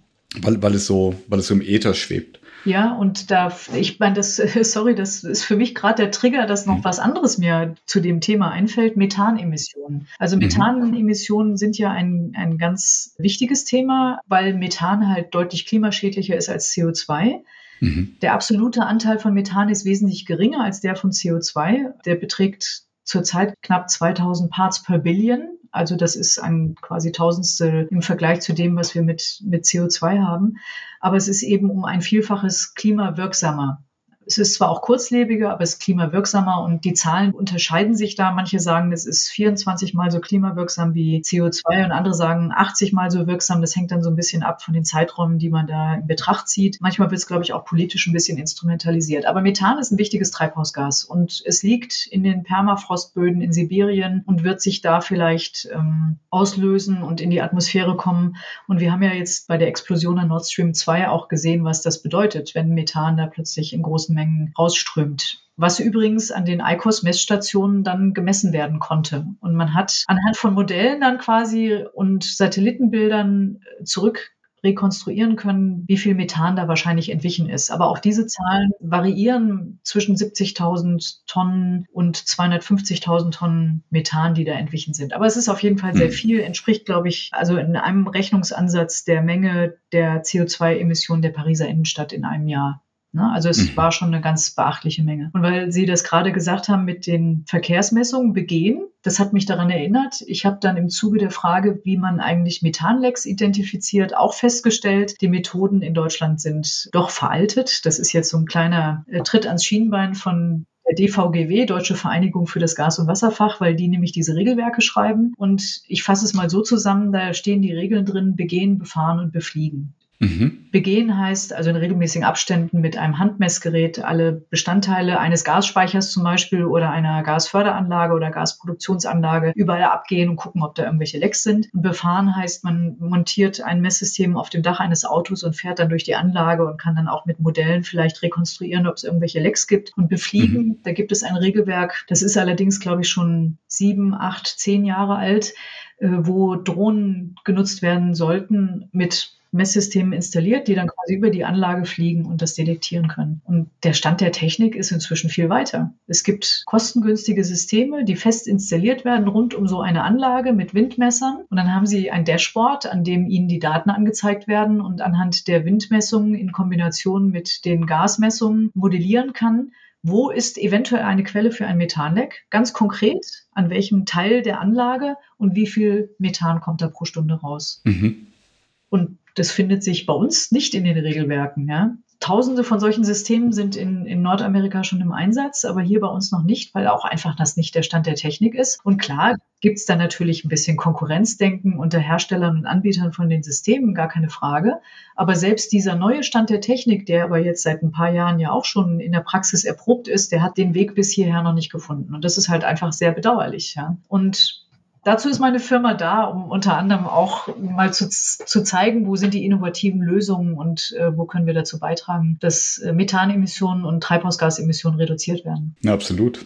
[SPEAKER 1] weil, weil, es so, weil es so im Äther schwebt.
[SPEAKER 2] Ja, und da, ich meine, das, sorry, das ist für mich gerade der Trigger, dass noch mhm. was anderes mir zu dem Thema einfällt, Methanemissionen. Also mhm. Methanemissionen sind ja ein, ein ganz wichtiges Thema, weil Methan halt deutlich klimaschädlicher ist als CO2. Mhm. Der absolute Anteil von Methan ist wesentlich geringer als der von CO2. Der beträgt zurzeit knapp 2000 Parts per Billion. Also das ist ein quasi Tausendstel im Vergleich zu dem, was wir mit, mit CO2 haben. Aber es ist eben um ein Vielfaches klimawirksamer. Es ist zwar auch kurzlebiger, aber es ist klimawirksamer und die Zahlen unterscheiden sich da. Manche sagen, es ist 24 mal so klimawirksam wie CO2 und andere sagen 80 mal so wirksam. Das hängt dann so ein bisschen ab von den Zeiträumen, die man da in Betracht zieht. Manchmal wird es, glaube ich, auch politisch ein bisschen instrumentalisiert. Aber Methan ist ein wichtiges Treibhausgas und es liegt in den Permafrostböden in Sibirien und wird sich da vielleicht ähm, auslösen und in die Atmosphäre kommen. Und wir haben ja jetzt bei der Explosion an Nord Stream 2 auch gesehen, was das bedeutet, wenn Methan da plötzlich in großen Mengen rausströmt. Was übrigens an den ICOS-Messstationen dann gemessen werden konnte. Und man hat anhand von Modellen dann quasi und Satellitenbildern zurück rekonstruieren können, wie viel Methan da wahrscheinlich entwichen ist. Aber auch diese Zahlen variieren zwischen 70.000 Tonnen und 250.000 Tonnen Methan, die da entwichen sind. Aber es ist auf jeden Fall sehr hm. viel, entspricht, glaube ich, also in einem Rechnungsansatz der Menge der CO2-Emissionen der Pariser Innenstadt in einem Jahr. Ne? Also es mhm. war schon eine ganz beachtliche Menge. Und weil Sie das gerade gesagt haben mit den Verkehrsmessungen begehen, das hat mich daran erinnert. Ich habe dann im Zuge der Frage, wie man eigentlich Methanlecks identifiziert, auch festgestellt, die Methoden in Deutschland sind doch veraltet. Das ist jetzt so ein kleiner äh, Tritt ans Schienbein von der DVGW, Deutsche Vereinigung für das Gas- und Wasserfach, weil die nämlich diese Regelwerke schreiben. Und ich fasse es mal so zusammen, da stehen die Regeln drin, begehen, befahren und befliegen. Mhm. Begehen heißt also in regelmäßigen Abständen mit einem Handmessgerät alle Bestandteile eines Gasspeichers zum Beispiel oder einer Gasförderanlage oder Gasproduktionsanlage überall abgehen und gucken, ob da irgendwelche Lecks sind. Und befahren heißt, man montiert ein Messsystem auf dem Dach eines Autos und fährt dann durch die Anlage und kann dann auch mit Modellen vielleicht rekonstruieren, ob es irgendwelche Lecks gibt. Und befliegen, mhm. da gibt es ein Regelwerk, das ist allerdings, glaube ich, schon sieben, acht, zehn Jahre alt, äh, wo Drohnen genutzt werden sollten mit Messsystemen installiert, die dann quasi über die Anlage fliegen und das detektieren können. Und der Stand der Technik ist inzwischen viel weiter. Es gibt kostengünstige Systeme, die fest installiert werden rund um so eine Anlage mit Windmessern. Und dann haben Sie ein Dashboard, an dem Ihnen die Daten angezeigt werden und anhand der Windmessungen in Kombination mit den Gasmessungen modellieren kann, wo ist eventuell eine Quelle für ein Methanleck? Ganz konkret, an welchem Teil der Anlage und wie viel Methan kommt da pro Stunde raus? Mhm. Und das findet sich bei uns nicht in den Regelwerken. Ja. Tausende von solchen Systemen sind in, in Nordamerika schon im Einsatz, aber hier bei uns noch nicht, weil auch einfach das nicht der Stand der Technik ist. Und klar gibt es da natürlich ein bisschen Konkurrenzdenken unter Herstellern und Anbietern von den Systemen, gar keine Frage. Aber selbst dieser neue Stand der Technik, der aber jetzt seit ein paar Jahren ja auch schon in der Praxis erprobt ist, der hat den Weg bis hierher noch nicht gefunden. Und das ist halt einfach sehr bedauerlich. Ja. Und Dazu ist meine Firma da, um unter anderem auch mal zu, zu zeigen, wo sind die innovativen Lösungen und äh, wo können wir dazu beitragen, dass äh, Methanemissionen und Treibhausgasemissionen reduziert werden.
[SPEAKER 1] Ja, absolut.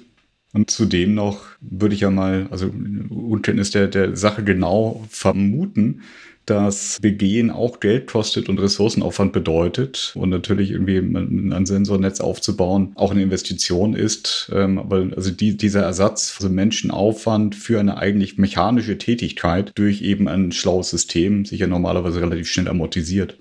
[SPEAKER 1] Und zudem noch würde ich ja mal, also Unkenntnis der, der Sache genau vermuten, dass Begehen auch Geld kostet und Ressourcenaufwand bedeutet und natürlich irgendwie ein Sensornetz aufzubauen auch eine Investition ist. Ähm, aber also die, dieser Ersatz, also Menschenaufwand für eine eigentlich mechanische Tätigkeit durch eben ein schlaues System sich ja normalerweise relativ schnell amortisiert.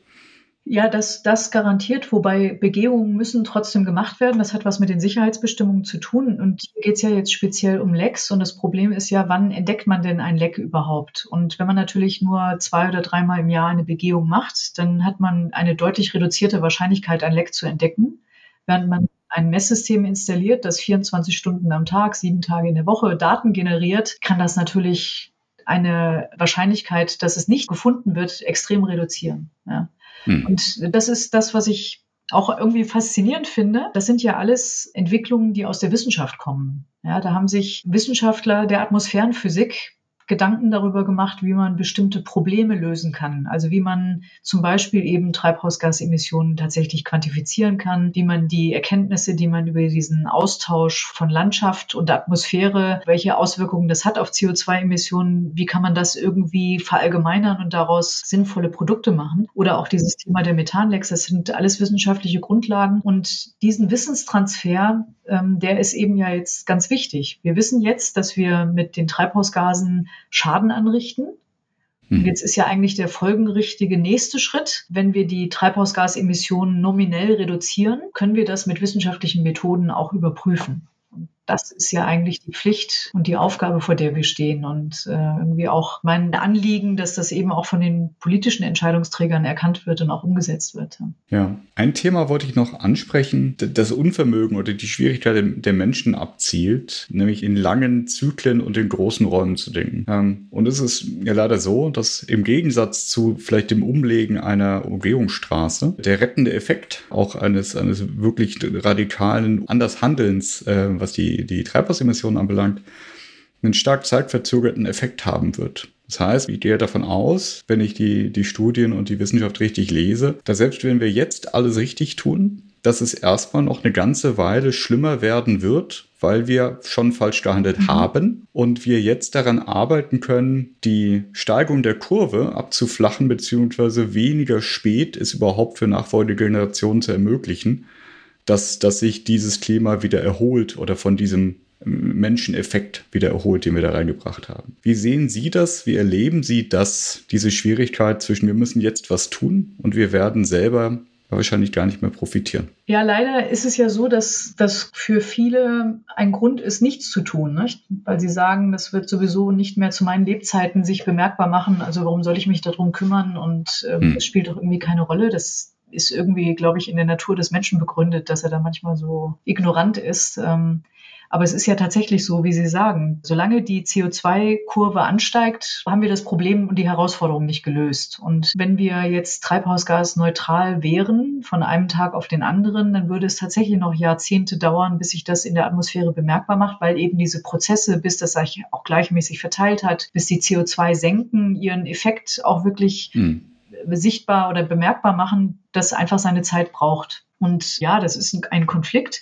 [SPEAKER 2] Ja, das, das garantiert, wobei Begehungen müssen trotzdem gemacht werden. Das hat was mit den Sicherheitsbestimmungen zu tun. Und hier geht es ja jetzt speziell um Lecks. Und das Problem ist ja, wann entdeckt man denn ein Leck überhaupt? Und wenn man natürlich nur zwei oder dreimal im Jahr eine Begehung macht, dann hat man eine deutlich reduzierte Wahrscheinlichkeit, ein Leck zu entdecken. Während man ein Messsystem installiert, das 24 Stunden am Tag, sieben Tage in der Woche Daten generiert, kann das natürlich eine Wahrscheinlichkeit, dass es nicht gefunden wird, extrem reduzieren. Ja. Hm. Und das ist das, was ich auch irgendwie faszinierend finde. Das sind ja alles Entwicklungen, die aus der Wissenschaft kommen. Ja, da haben sich Wissenschaftler der Atmosphärenphysik Gedanken darüber gemacht, wie man bestimmte Probleme lösen kann. Also wie man zum Beispiel eben Treibhausgasemissionen tatsächlich quantifizieren kann, wie man die Erkenntnisse, die man über diesen Austausch von Landschaft und Atmosphäre, welche Auswirkungen das hat auf CO2-Emissionen, wie kann man das irgendwie verallgemeinern und daraus sinnvolle Produkte machen. Oder auch dieses Thema der Methanlecks, das sind alles wissenschaftliche Grundlagen. Und diesen Wissenstransfer, ähm, der ist eben ja jetzt ganz wichtig. Wir wissen jetzt, dass wir mit den Treibhausgasen Schaden anrichten. Und hm. jetzt ist ja eigentlich der folgenrichtige nächste Schritt. Wenn wir die Treibhausgasemissionen nominell reduzieren, können wir das mit wissenschaftlichen Methoden auch überprüfen das ist ja eigentlich die Pflicht und die Aufgabe, vor der wir stehen. Und äh, irgendwie auch mein Anliegen, dass das eben auch von den politischen Entscheidungsträgern erkannt wird und auch umgesetzt wird.
[SPEAKER 1] Ja, ein Thema wollte ich noch ansprechen, das Unvermögen oder die Schwierigkeit der Menschen abzielt, nämlich in langen Zyklen und in großen Räumen zu denken. Ähm, und es ist ja leider so, dass im Gegensatz zu vielleicht dem Umlegen einer Umgehungsstraße der rettende Effekt auch eines, eines wirklich radikalen Andershandelns, äh, was die die, Treibhausemissionen anbelangt, einen stark zeitverzögerten Effekt haben wird. Das heißt, ich gehe davon aus, wenn ich die, die Studien und die Wissenschaft richtig lese, dass selbst wenn wir jetzt alles richtig tun, dass es erstmal noch eine ganze Weile schlimmer werden wird, weil wir schon falsch gehandelt mhm. haben und wir jetzt daran arbeiten können, die Steigung der Kurve abzuflachen, beziehungsweise weniger spät es überhaupt für nachfolgende Generationen zu ermöglichen, dass, dass sich dieses Klima wieder erholt oder von diesem Menscheneffekt wieder erholt, den wir da reingebracht haben. Wie sehen Sie das? Wie erleben Sie das, diese Schwierigkeit zwischen wir müssen jetzt was tun und wir werden selber wahrscheinlich gar nicht mehr profitieren.
[SPEAKER 2] Ja, leider ist es ja so, dass das für viele ein Grund ist, nichts zu tun, nicht? weil sie sagen, das wird sowieso nicht mehr zu meinen Lebzeiten sich bemerkbar machen. Also warum soll ich mich darum kümmern und ähm, hm. es spielt doch irgendwie keine Rolle. Das ist irgendwie, glaube ich, in der Natur des Menschen begründet, dass er da manchmal so ignorant ist. Ähm, aber es ist ja tatsächlich so, wie Sie sagen, solange die CO2-Kurve ansteigt, haben wir das Problem und die Herausforderung nicht gelöst. Und wenn wir jetzt treibhausgasneutral wären von einem Tag auf den anderen, dann würde es tatsächlich noch Jahrzehnte dauern, bis sich das in der Atmosphäre bemerkbar macht, weil eben diese Prozesse, bis das sich auch gleichmäßig verteilt hat, bis die CO2-Senken ihren Effekt auch wirklich hm sichtbar oder bemerkbar machen, das einfach seine Zeit braucht. Und ja, das ist ein Konflikt.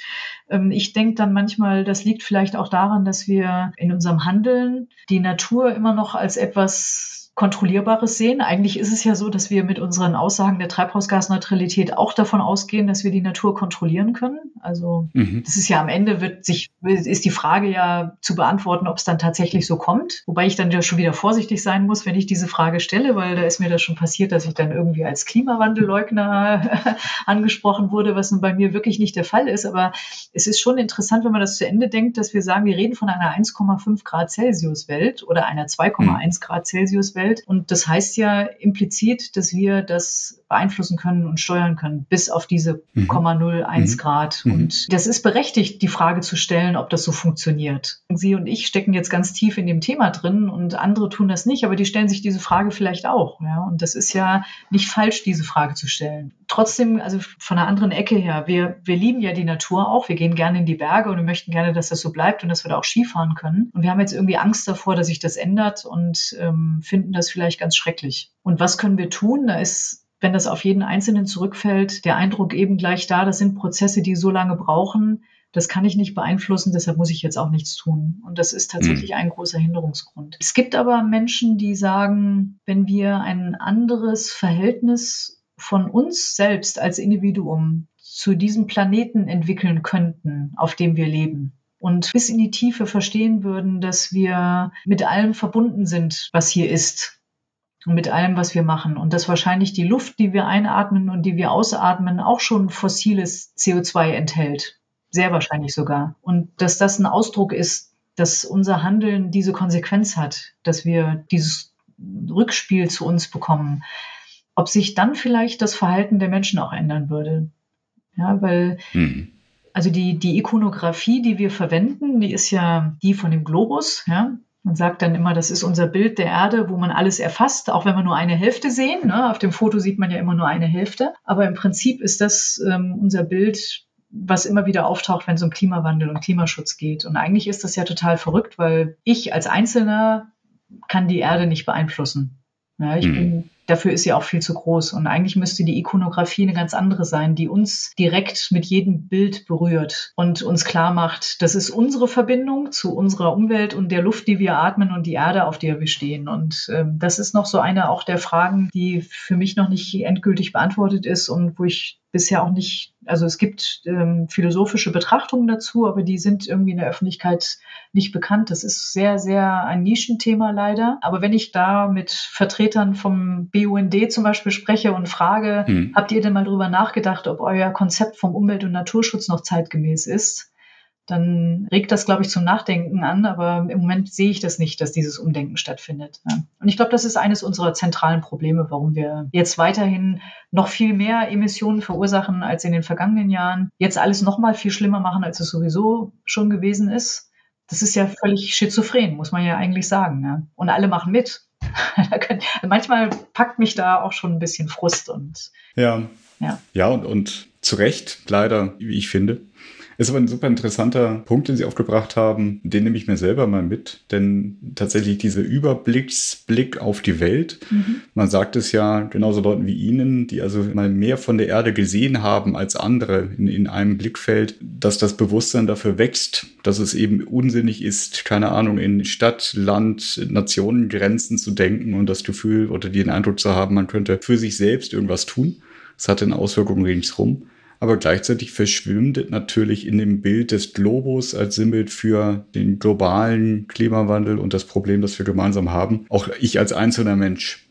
[SPEAKER 2] Ähm, ich denke dann manchmal, das liegt vielleicht auch daran, dass wir in unserem Handeln die Natur immer noch als etwas Kontrollierbares sehen. Eigentlich ist es ja so, dass wir mit unseren Aussagen der Treibhausgasneutralität auch davon ausgehen, dass wir die Natur kontrollieren können. Also mhm. das ist ja am Ende wird sich ist die Frage ja zu beantworten, ob es dann tatsächlich so kommt. Wobei ich dann ja schon wieder vorsichtig sein muss, wenn ich diese Frage stelle, weil da ist mir das schon passiert, dass ich dann irgendwie als Klimawandelleugner angesprochen wurde, was nun bei mir wirklich nicht der Fall ist. Aber es ist schon interessant, wenn man das zu Ende denkt, dass wir sagen, wir reden von einer 1,5 Grad Celsius Welt oder einer 2,1 mhm. Grad Celsius Welt Umwelt. Und das heißt ja implizit, dass wir das beeinflussen können und steuern können, bis auf diese mhm. 0,01 mhm. Grad. Mhm. Und das ist berechtigt, die Frage zu stellen, ob das so funktioniert. Sie und ich stecken jetzt ganz tief in dem Thema drin und andere tun das nicht, aber die stellen sich diese Frage vielleicht auch. Ja? Und das ist ja nicht falsch, diese Frage zu stellen. Trotzdem, also von einer anderen Ecke her, wir, wir lieben ja die Natur auch. Wir gehen gerne in die Berge und wir möchten gerne, dass das so bleibt und dass wir da auch Skifahren können. Und wir haben jetzt irgendwie Angst davor, dass sich das ändert und ähm, finden das vielleicht ganz schrecklich. Und was können wir tun? Da ist wenn das auf jeden Einzelnen zurückfällt, der Eindruck eben gleich da, das sind Prozesse, die so lange brauchen, das kann ich nicht beeinflussen, deshalb muss ich jetzt auch nichts tun. Und das ist tatsächlich mhm. ein großer Hinderungsgrund. Es gibt aber Menschen, die sagen, wenn wir ein anderes Verhältnis von uns selbst als Individuum zu diesem Planeten entwickeln könnten, auf dem wir leben, und bis in die Tiefe verstehen würden, dass wir mit allem verbunden sind, was hier ist, mit allem, was wir machen. Und dass wahrscheinlich die Luft, die wir einatmen und die wir ausatmen, auch schon fossiles CO2 enthält. Sehr wahrscheinlich sogar. Und dass das ein Ausdruck ist, dass unser Handeln diese Konsequenz hat, dass wir dieses Rückspiel zu uns bekommen. Ob sich dann vielleicht das Verhalten der Menschen auch ändern würde. Ja, weil, mhm. also die, die Ikonografie, die wir verwenden, die ist ja die von dem Globus, ja. Man sagt dann immer, das ist unser Bild der Erde, wo man alles erfasst, auch wenn wir nur eine Hälfte sehen. Ne? Auf dem Foto sieht man ja immer nur eine Hälfte. Aber im Prinzip ist das ähm, unser Bild, was immer wieder auftaucht, wenn es um Klimawandel und Klimaschutz geht. Und eigentlich ist das ja total verrückt, weil ich als Einzelner kann die Erde nicht beeinflussen. Ja, ich mhm. bin Dafür ist sie auch viel zu groß. Und eigentlich müsste die Ikonografie eine ganz andere sein, die uns direkt mit jedem Bild berührt und uns klar macht, das ist unsere Verbindung zu unserer Umwelt und der Luft, die wir atmen und die Erde, auf der wir stehen. Und ähm, das ist noch so eine auch der Fragen, die für mich noch nicht endgültig beantwortet ist und wo ich bisher auch nicht, also es gibt ähm, philosophische Betrachtungen dazu, aber die sind irgendwie in der Öffentlichkeit nicht bekannt. Das ist sehr, sehr ein Nischenthema leider. Aber wenn ich da mit Vertretern vom BUND zum Beispiel spreche und frage, hm. habt ihr denn mal drüber nachgedacht, ob euer Konzept vom Umwelt- und Naturschutz noch zeitgemäß ist? Dann regt das, glaube ich, zum Nachdenken an. Aber im Moment sehe ich das nicht, dass dieses Umdenken stattfindet. Und ich glaube, das ist eines unserer zentralen Probleme, warum wir jetzt weiterhin noch viel mehr Emissionen verursachen als in den vergangenen Jahren. Jetzt alles noch mal viel schlimmer machen, als es sowieso schon gewesen ist. Das ist ja völlig schizophren, muss man ja eigentlich sagen. Und alle machen mit. Manchmal packt mich da auch schon ein bisschen Frust und
[SPEAKER 1] ja, ja, ja und, und zu Recht leider, wie ich finde. Ist aber ein super interessanter Punkt, den Sie aufgebracht haben. Den nehme ich mir selber mal mit, denn tatsächlich dieser Überblicksblick auf die Welt. Mhm. Man sagt es ja genauso Leuten wie Ihnen, die also mal mehr von der Erde gesehen haben als andere in, in einem Blickfeld, dass das Bewusstsein dafür wächst, dass es eben unsinnig ist, keine Ahnung, in Stadt, Land, Nationengrenzen zu denken und das Gefühl oder den Eindruck zu haben, man könnte für sich selbst irgendwas tun. Das hat eine Auswirkung ringsrum aber gleichzeitig verschwimmt natürlich in dem Bild des Globus als Sinnbild für den globalen Klimawandel und das Problem, das wir gemeinsam haben, auch ich als einzelner Mensch.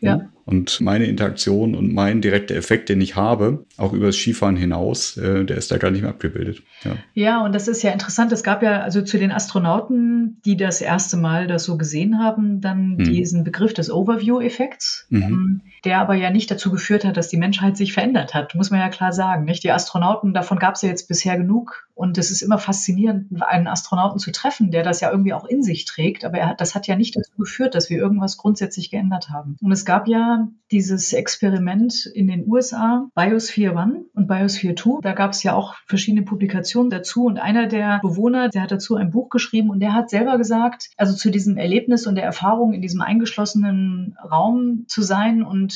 [SPEAKER 1] Ja. Und meine Interaktion und mein direkter Effekt, den ich habe, auch über das Skifahren hinaus, äh, der ist da gar nicht mehr abgebildet.
[SPEAKER 2] Ja. ja, und das ist ja interessant. Es gab ja also zu den Astronauten, die das erste Mal das so gesehen haben, dann mhm. diesen Begriff des Overview-Effekts, mhm. ähm, der aber ja nicht dazu geführt hat, dass die Menschheit sich verändert hat, muss man ja klar sagen. Nicht? Die Astronauten, davon gab es ja jetzt bisher genug. Und es ist immer faszinierend, einen Astronauten zu treffen, der das ja irgendwie auch in sich trägt. Aber er hat, das hat ja nicht dazu geführt, dass wir irgendwas grundsätzlich geändert haben. Und es gab ja dieses Experiment in den USA, Biosphere One und Biosphere Two. Da gab es ja auch verschiedene Publikationen dazu und einer der Bewohner, der hat dazu ein Buch geschrieben und der hat selber gesagt, also zu diesem Erlebnis und der Erfahrung in diesem eingeschlossenen Raum zu sein und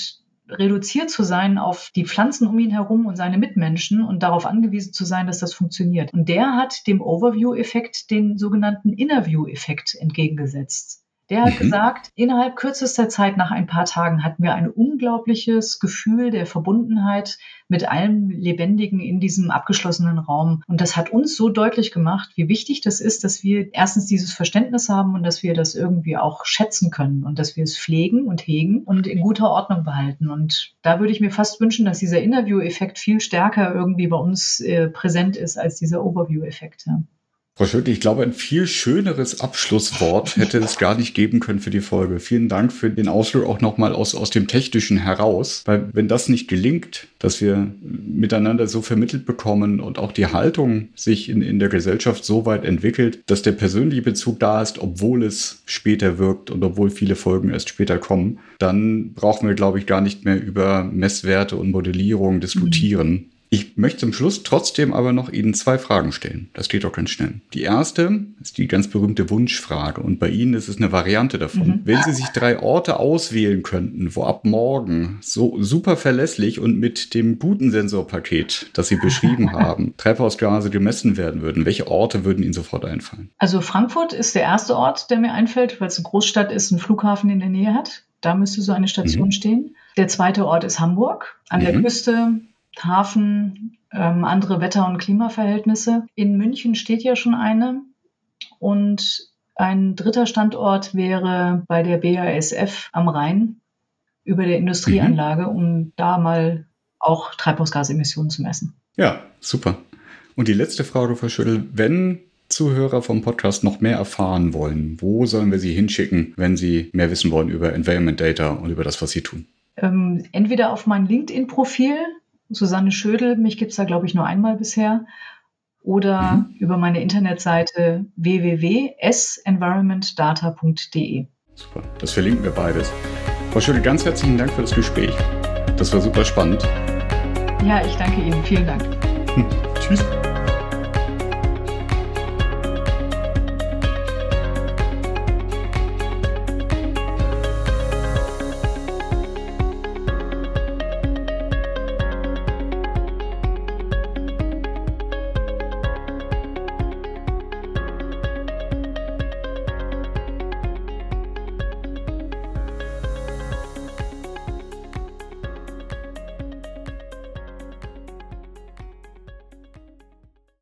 [SPEAKER 2] reduziert zu sein auf die Pflanzen um ihn herum und seine Mitmenschen und darauf angewiesen zu sein, dass das funktioniert. Und der hat dem Overview-Effekt den sogenannten Innerview-Effekt entgegengesetzt. Der hat mhm. gesagt, innerhalb kürzester Zeit nach ein paar Tagen hatten wir ein unglaubliches Gefühl der Verbundenheit mit allem Lebendigen in diesem abgeschlossenen Raum. Und das hat uns so deutlich gemacht, wie wichtig das ist, dass wir erstens dieses Verständnis haben und dass wir das irgendwie auch schätzen können und dass wir es pflegen und hegen und in guter Ordnung behalten. Und da würde ich mir fast wünschen, dass dieser Interview-Effekt viel stärker irgendwie bei uns äh, präsent ist als dieser Overview-Effekt. Ja.
[SPEAKER 1] Frau Schöttl, ich glaube, ein viel schöneres Abschlusswort hätte es gar nicht geben können für die Folge. Vielen Dank für den Ausflug auch nochmal aus, aus dem Technischen heraus. Weil wenn das nicht gelingt, dass wir miteinander so vermittelt bekommen und auch die Haltung sich in, in der Gesellschaft so weit entwickelt, dass der persönliche Bezug da ist, obwohl es später wirkt und obwohl viele Folgen erst später kommen, dann brauchen wir, glaube ich, gar nicht mehr über Messwerte und Modellierung diskutieren. Mhm ich möchte zum Schluss trotzdem aber noch Ihnen zwei Fragen stellen. Das geht doch ganz schnell. Die erste ist die ganz berühmte Wunschfrage und bei Ihnen ist es eine Variante davon. Mhm. Wenn Sie sich drei Orte auswählen könnten, wo ab morgen so super verlässlich und mit dem guten Sensorpaket, das Sie beschrieben haben, Treibhausgase gemessen werden würden, welche Orte würden Ihnen sofort einfallen?
[SPEAKER 2] Also Frankfurt ist der erste Ort, der mir einfällt, weil es eine Großstadt ist, einen Flughafen in der Nähe hat. Da müsste so eine Station mhm. stehen. Der zweite Ort ist Hamburg an mhm. der Küste Hafen, ähm, andere Wetter- und Klimaverhältnisse. In München steht ja schon eine. Und ein dritter Standort wäre bei der BASF am Rhein über der Industrieanlage, mhm. um da mal auch Treibhausgasemissionen zu messen.
[SPEAKER 1] Ja, super. Und die letzte Frage, Frau Schüttel, wenn Zuhörer vom Podcast noch mehr erfahren wollen, wo sollen wir sie hinschicken, wenn sie mehr wissen wollen über Environment Data und über das, was sie tun?
[SPEAKER 2] Ähm, entweder auf mein LinkedIn-Profil, Susanne Schödel. Mich gibt es da, glaube ich, nur einmal bisher. Oder mhm. über meine Internetseite www.senvironmentdata.de.
[SPEAKER 1] Super, das verlinken wir beides. Frau Schödel, ganz herzlichen Dank für das Gespräch. Das war super spannend.
[SPEAKER 2] Ja, ich danke Ihnen. Vielen Dank. Hm. Tschüss.